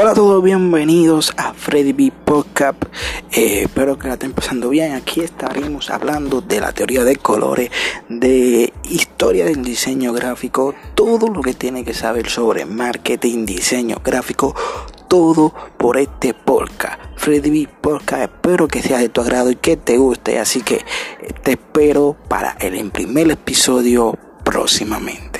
Hola a todos, bienvenidos a Freddy B Podcast. Eh, espero que la estén pasando bien. Aquí estaremos hablando de la teoría de colores, de historia del diseño gráfico, todo lo que tiene que saber sobre marketing, diseño gráfico, todo por este podcast. Freddy B Podcast. Espero que sea de tu agrado y que te guste. Así que te espero para el primer episodio próximamente.